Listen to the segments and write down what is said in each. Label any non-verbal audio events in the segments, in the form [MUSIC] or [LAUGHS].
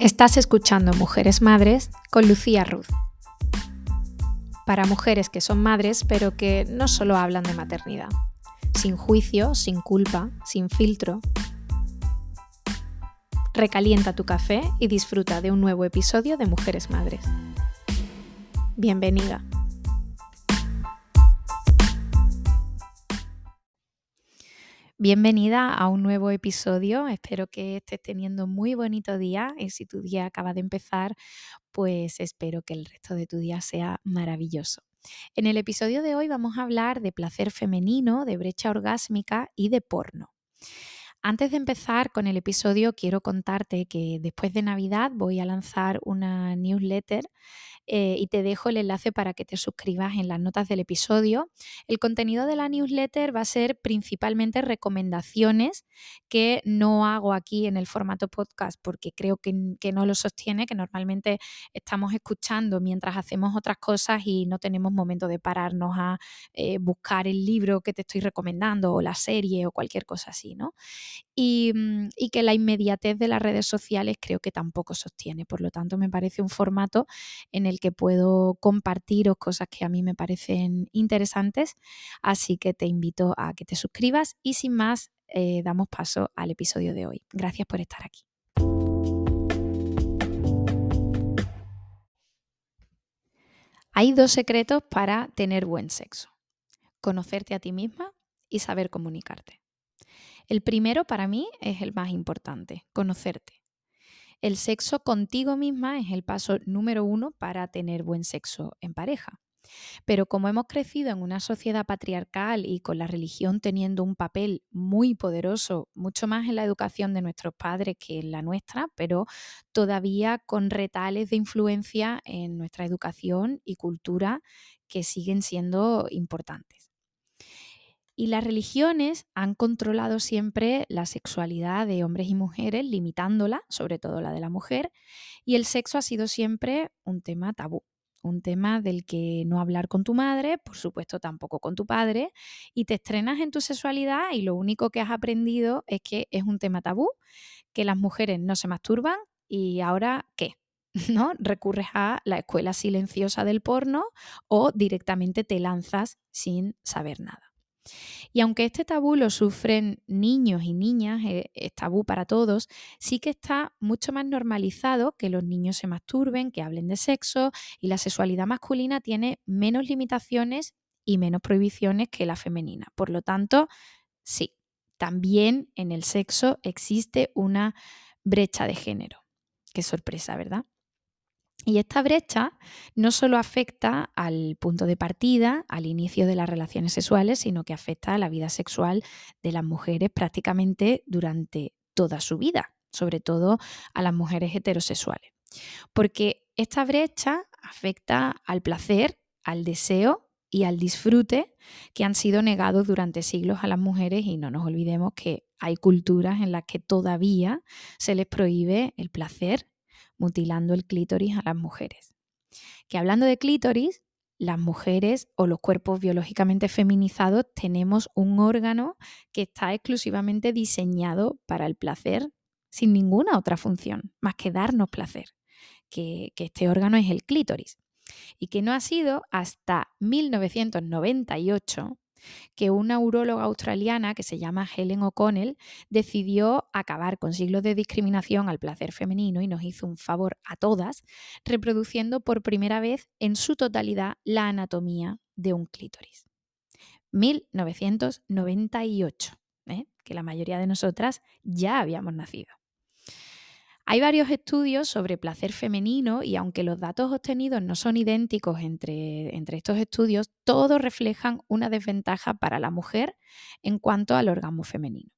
Estás escuchando Mujeres Madres con Lucía Ruth. Para mujeres que son madres, pero que no solo hablan de maternidad. Sin juicio, sin culpa, sin filtro. Recalienta tu café y disfruta de un nuevo episodio de Mujeres Madres. Bienvenida. Bienvenida a un nuevo episodio. Espero que estés teniendo muy bonito día y si tu día acaba de empezar, pues espero que el resto de tu día sea maravilloso. En el episodio de hoy vamos a hablar de placer femenino, de brecha orgásmica y de porno. Antes de empezar con el episodio, quiero contarte que después de Navidad voy a lanzar una newsletter eh, y te dejo el enlace para que te suscribas en las notas del episodio. El contenido de la newsletter va a ser principalmente recomendaciones que no hago aquí en el formato podcast porque creo que, no lo sostiene, que normalmente estamos escuchando mientras hacemos otras cosas y no tenemos momento de pararnos a eh, buscar el libro que te estoy recomendando o la serie o cualquier cosa así, ¿no? Y, mm, y que la inmediatez de las redes sociales creo que tampoco sostiene. Por lo tanto, me parece un formato en el que puedo compartiros cosas que a mí me parecen interesantes. Así que te invito a que te suscribas y sin más, eh, damos paso al episodio de hoy. Gracias por estar aquí. Hay dos secretos para tener buen sexo. Conocerte a ti misma y saber comunicarte. El primero para mí es el más importante, conocerte. El sexo contigo misma es el paso número uno para tener buen sexo en pareja. Pero como hemos crecido en una sociedad patriarcal y con la religión teniendo un papel muy poderoso, mucho más en la educación de nuestros padres que en la nuestra, pero todavía con retales de influencia en nuestra educación y cultura que siguen siendo importantes. Y las religiones han controlado siempre la sexualidad de hombres y mujeres, limitándola, sobre todo la de la mujer, y el sexo ha sido siempre un tema tabú, un tema del que no hablar con tu madre, por supuesto tampoco con tu padre, y te estrenas en tu sexualidad y lo único que has aprendido es que es un tema tabú, que las mujeres no se masturban y ahora ¿qué? [LAUGHS] ¿No? Recurres a la escuela silenciosa del porno o directamente te lanzas sin saber nada. Y aunque este tabú lo sufren niños y niñas, eh, es tabú para todos, sí que está mucho más normalizado que los niños se masturben, que hablen de sexo y la sexualidad masculina tiene menos limitaciones y menos prohibiciones que la femenina. Por lo tanto, sí, también en el sexo existe una brecha de género. Qué sorpresa, ¿verdad? Y esta brecha no solo afecta al punto de partida, al inicio de las relaciones sexuales, sino que afecta a la vida sexual de las mujeres prácticamente durante toda su vida, sobre todo a las mujeres heterosexuales. Porque esta brecha afecta al placer, al deseo y al disfrute que han sido negados durante siglos a las mujeres y no nos olvidemos que hay culturas en las que todavía se les prohíbe el placer mutilando el clítoris a las mujeres. Que hablando de clítoris, las mujeres o los cuerpos biológicamente feminizados tenemos un órgano que está exclusivamente diseñado para el placer sin ninguna otra función, más que darnos placer, que, este órgano es el clítoris, y que no ha sido hasta 1998 que una uróloga australiana que se llama Helen O'Connell decidió acabar con siglos de discriminación al placer femenino y nos hizo un favor a todas, reproduciendo por primera vez en su totalidad la anatomía de un clítoris. 1998, ¿eh? que la mayoría de nosotras ya habíamos nacido. Hay varios estudios sobre placer femenino y aunque los datos obtenidos no son idénticos entre, entre, estos estudios, todos reflejan una desventaja para la mujer en cuanto al orgasmo femenino.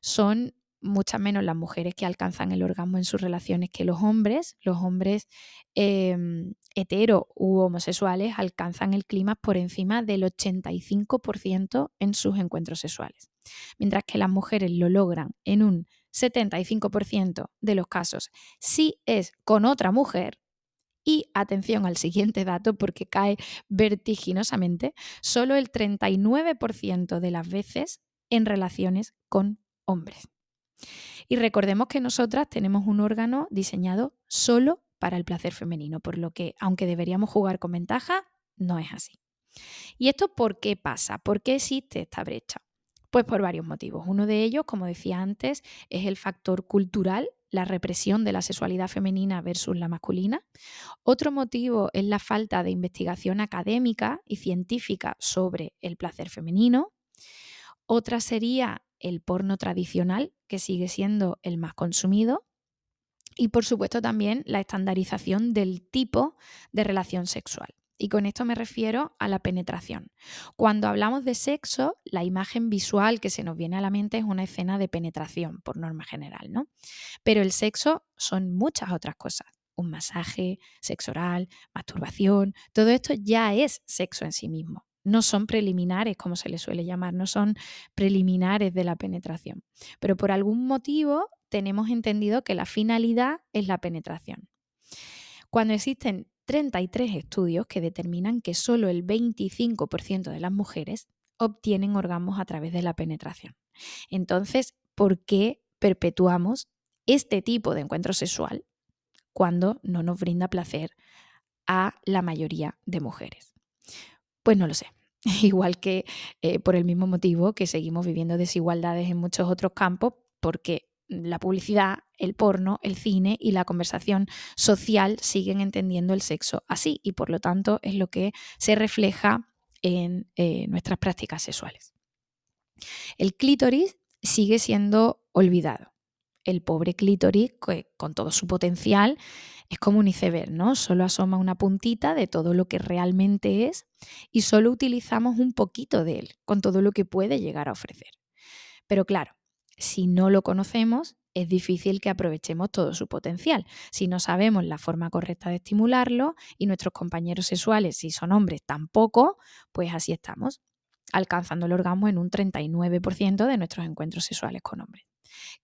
Son muchas menos las mujeres que alcanzan el orgasmo en sus relaciones que los hombres. Los hombres em, hetero u homosexuales alcanzan el clima por encima del 85% en sus encuentros sexuales, mientras que las mujeres lo logran en un 75% de los casos si es con otra mujer. Y atención al siguiente dato porque cae vertiginosamente, solo el 39% de las veces en relaciones con hombres. Y recordemos que nosotras tenemos un órgano diseñado solo para el placer femenino, por lo que aunque deberíamos jugar con ventaja, no es así. ¿Y esto por qué pasa? ¿Por qué existe esta brecha? Pues por varios motivos. Uno de ellos, como decía antes, es el factor cultural, la represión de la sexualidad femenina versus la masculina. Otro motivo es la falta de investigación académica y científica sobre el placer femenino. Otra sería el porno tradicional, que sigue siendo el más consumido. Y por supuesto también la estandarización del tipo de relación sexual. Y con esto me refiero a la penetración. Cuando hablamos de sexo, la imagen visual que se nos viene a la mente es una escena de penetración, por norma general, ¿no? Pero el sexo son muchas otras cosas. Un masaje, sexo oral, masturbación, todo esto ya es sexo en sí mismo. No son preliminares, como se le suele llamar, no son preliminares de la penetración. Pero por algún motivo tenemos entendido que la finalidad es la penetración. Cuando existen 33 estudios que determinan que solo el 25% de las mujeres obtienen orgasmos a través de la penetración. Entonces, ¿por qué perpetuamos este tipo de encuentro sexual cuando no nos brinda placer a la mayoría de mujeres? Pues no lo sé. [LAUGHS] Igual que eh, por el mismo motivo que seguimos viviendo desigualdades en muchos otros campos, porque la publicidad, el porno, el cine y la conversación social siguen entendiendo el sexo así y por lo tanto es lo que se refleja en eh, nuestras prácticas sexuales. El clítoris sigue siendo olvidado. El pobre clítoris, con todo su potencial, es como un iceberg, ¿no? Solo asoma una puntita de todo lo que realmente es y solo utilizamos un poquito de él, con todo lo que puede llegar a ofrecer. Pero claro, si no lo conocemos, es difícil que aprovechemos todo su potencial. Si no sabemos la forma correcta de estimularlo y nuestros compañeros sexuales, si son hombres, tampoco, pues así estamos, alcanzando el orgasmo en un 39% de nuestros encuentros sexuales con hombres.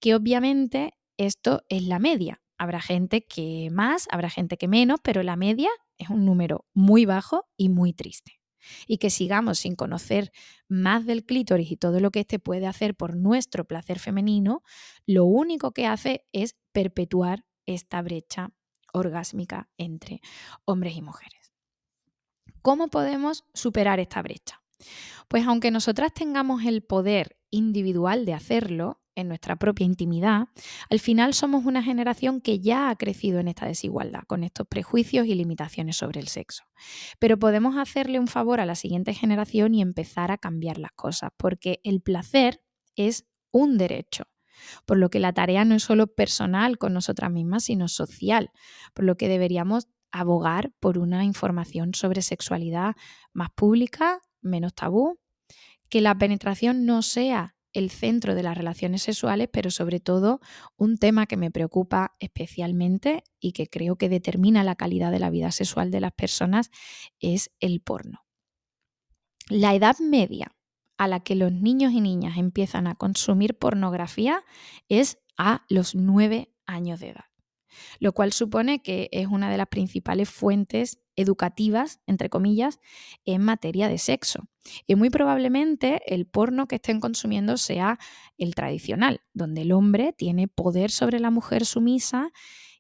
Que obviamente esto es la media. Habrá gente que más, habrá gente que menos, pero la media es un número muy bajo y muy triste y que sigamos sin conocer más del clítoris y todo lo que éste puede hacer por nuestro placer femenino, lo único que hace es perpetuar esta brecha orgásmica entre hombres y mujeres. ¿Cómo podemos superar esta brecha? Pues aunque nosotras tengamos el poder individual de hacerlo, en nuestra propia intimidad, al final somos una generación que ya ha crecido en esta desigualdad, con estos prejuicios y limitaciones sobre el sexo. Pero podemos hacerle un favor a la siguiente generación y empezar a cambiar las cosas, porque el placer es un derecho. Por lo que la tarea no es solo personal con nosotras mismas, sino social, por lo que deberíamos abogar por una información sobre sexualidad más pública, menos tabú, que la penetración no sea el centro de las relaciones sexuales, pero sobre todo un tema que me preocupa especialmente y que creo que determina la calidad de la vida sexual de las personas es el porno. La edad media a la que los niños y niñas empiezan a consumir pornografía es a los nueve años de edad lo cual supone que es una de las principales fuentes educativas, entre comillas, en materia de sexo. Y muy probablemente el porno que estén consumiendo sea el tradicional, donde el hombre tiene poder sobre la mujer sumisa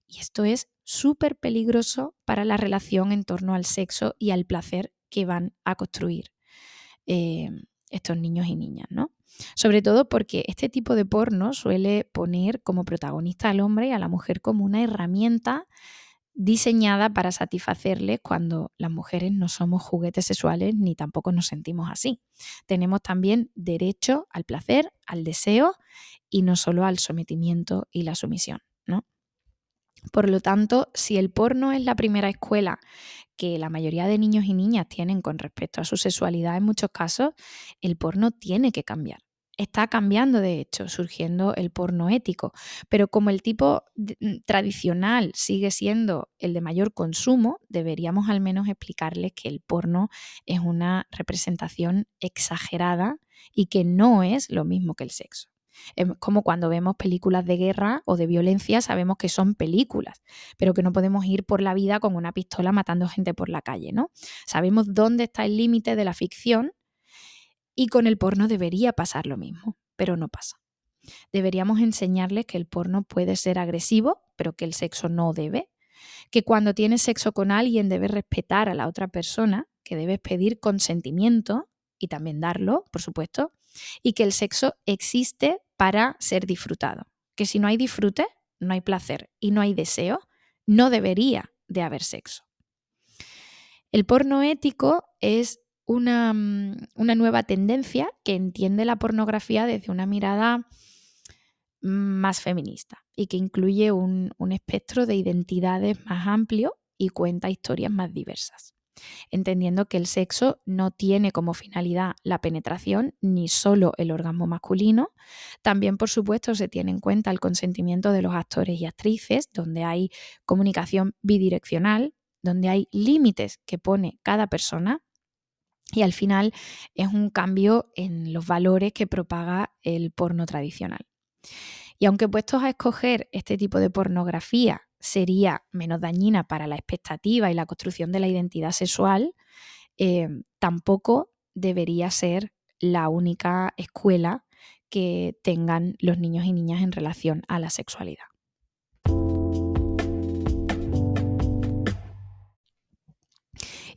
y esto es súper peligroso para la relación en torno al sexo y al placer que van a construir eh, estos niños y niñas, ¿no? Sobre todo porque este tipo de porno suele poner como protagonista al hombre y a la mujer como una herramienta diseñada para satisfacerles cuando las mujeres no somos juguetes sexuales ni tampoco nos sentimos así. Tenemos también derecho al placer, al deseo y no solo al sometimiento y la sumisión, ¿no? Por lo tanto, si el porno es la primera escuela que la mayoría de niños y niñas tienen con respecto a su sexualidad en muchos casos, el porno tiene que cambiar está cambiando, de hecho, surgiendo el porno ético. Pero como el tipo mm, tradicional sigue siendo el de mayor consumo, deberíamos al menos explicarles que el porno es una representación exagerada y que no es lo mismo que el sexo. Es como cuando vemos películas de guerra o de violencia, sabemos que son películas, pero que no podemos ir por la vida con una pistola matando gente por la calle, ¿no? Sabemos dónde está el límite de la ficción y con el porno debería pasar lo mismo, pero no pasa. Deberíamos enseñarles que el porno puede ser agresivo, pero que el sexo no debe, que cuando tienes sexo con alguien debes respetar a la otra persona, que debes pedir consentimiento y también darlo, por supuesto, y que el sexo existe para ser disfrutado. Que si no hay disfrute, no hay placer y no hay deseo, no debería de haber sexo. El porno ético es una, mm, una nueva tendencia que entiende la pornografía desde una mirada más feminista y que incluye un, espectro de identidades más amplio y cuenta historias más diversas, entendiendo que el sexo no tiene como finalidad la penetración ni solo el orgasmo masculino, también por supuesto se tiene en cuenta el consentimiento de los actores y actrices, donde hay comunicación bidireccional, donde hay límites que pone cada persona y al final es un cambio en los valores que propaga el porno tradicional. Y aunque puestos a escoger este tipo de pornografía sería menos dañina para la expectativa y la construcción de la identidad sexual, eh, tampoco debería ser la única escuela que tengan los niños y niñas en relación a la sexualidad.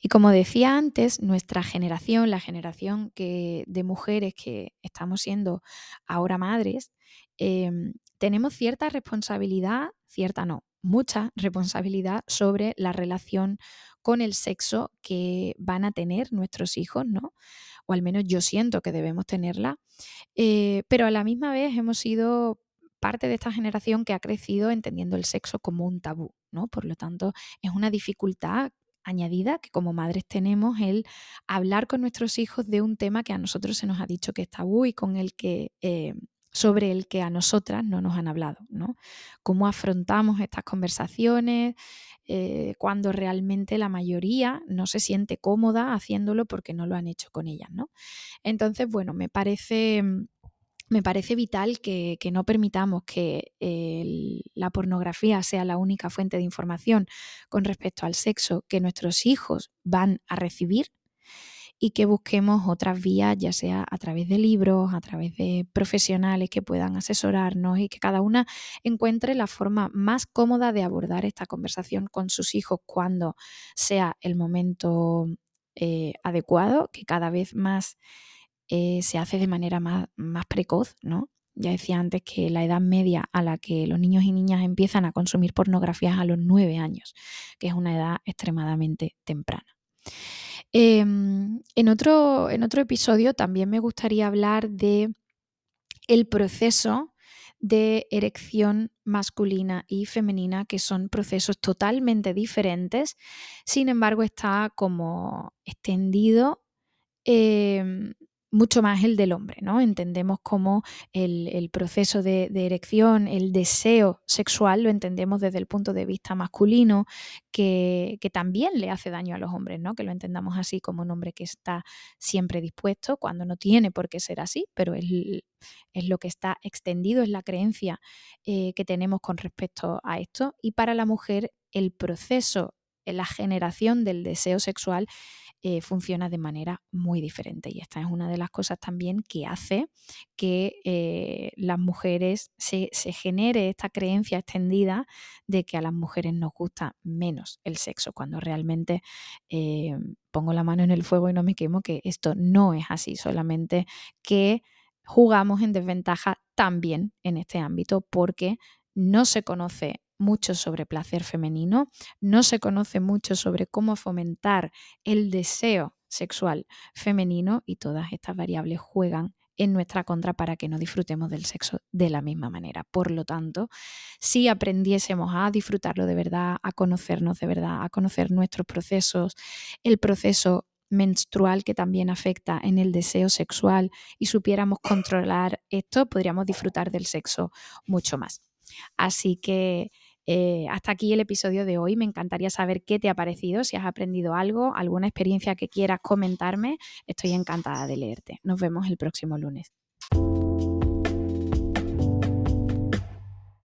Y como decía antes, nuestra generación, la generación de mujeres que estamos siendo ahora madres, em, tenemos cierta responsabilidad, cierta no, mucha responsabilidad sobre la relación con el sexo que van a tener nuestros hijos, ¿no? O al menos yo siento que debemos tenerla. Eh, pero a la misma vez hemos sido parte de esta generación que ha crecido entendiendo el sexo como un tabú, ¿no? Por lo tanto, es una dificultad añadida que como madres tenemos el hablar con nuestros hijos de un tema que a nosotros se nos ha dicho que es tabú y con el que eh, sobre el que a nosotras no nos han hablado, ¿no? Cómo afrontamos estas conversaciones eh, cuando realmente la mayoría no se siente cómoda haciéndolo porque no lo han hecho con ellas, ¿no? Entonces, bueno, me parece mm, me parece vital que, no permitamos que la pornografía sea la única fuente de información con respecto al sexo que nuestros hijos van a recibir y que busquemos otras vías, ya sea a través de libros, a través de profesionales que puedan asesorarnos y que cada una encuentre la forma más cómoda de abordar esta conversación con sus hijos cuando sea el momento eh, adecuado, que cada vez más eh, se hace de manera más, precoz, ¿no? Ya decía antes que la edad media a la que los niños y niñas empiezan a consumir pornografía es a los nueve años, que es una edad extremadamente temprana. Em, en, otro, en otro episodio también me gustaría hablar de el proceso de erección masculina y femenina, que son procesos totalmente diferentes, sin embargo está como extendido em, mucho más el del hombre, ¿no? Entendemos como el, proceso de, erección, el deseo sexual, lo entendemos desde el punto de vista masculino, que, también le hace daño a los hombres, ¿no? Que lo entendamos así como un hombre que está siempre dispuesto, cuando no tiene por qué ser así, pero es, lo que está extendido, es la creencia eh, que tenemos con respecto a esto. Y para la mujer, el proceso, la generación del deseo sexual eh, funciona de manera muy diferente. Y esta es una de las cosas también que hace que eh, las mujeres se, genere esta creencia extendida de que a las mujeres nos gusta menos el sexo, cuando realmente eh, pongo la mano en el fuego y no me quemo, que esto no es así, solamente que jugamos en desventaja también en este ámbito porque no se conoce mucho sobre placer femenino, no se conoce mucho sobre cómo fomentar el deseo sexual femenino y todas estas variables juegan en nuestra contra para que no disfrutemos del sexo de la misma manera. Por lo tanto, si aprendiésemos a disfrutarlo de verdad, a conocernos de verdad, a conocer nuestros procesos, el proceso menstrual que también afecta en el deseo sexual y supiéramos controlar esto, podríamos disfrutar del sexo mucho más. Así que eh, hasta aquí el episodio de hoy. Me encantaría saber qué te ha parecido, si has aprendido algo, alguna experiencia que quieras comentarme. Estoy encantada de leerte. Nos vemos el próximo lunes.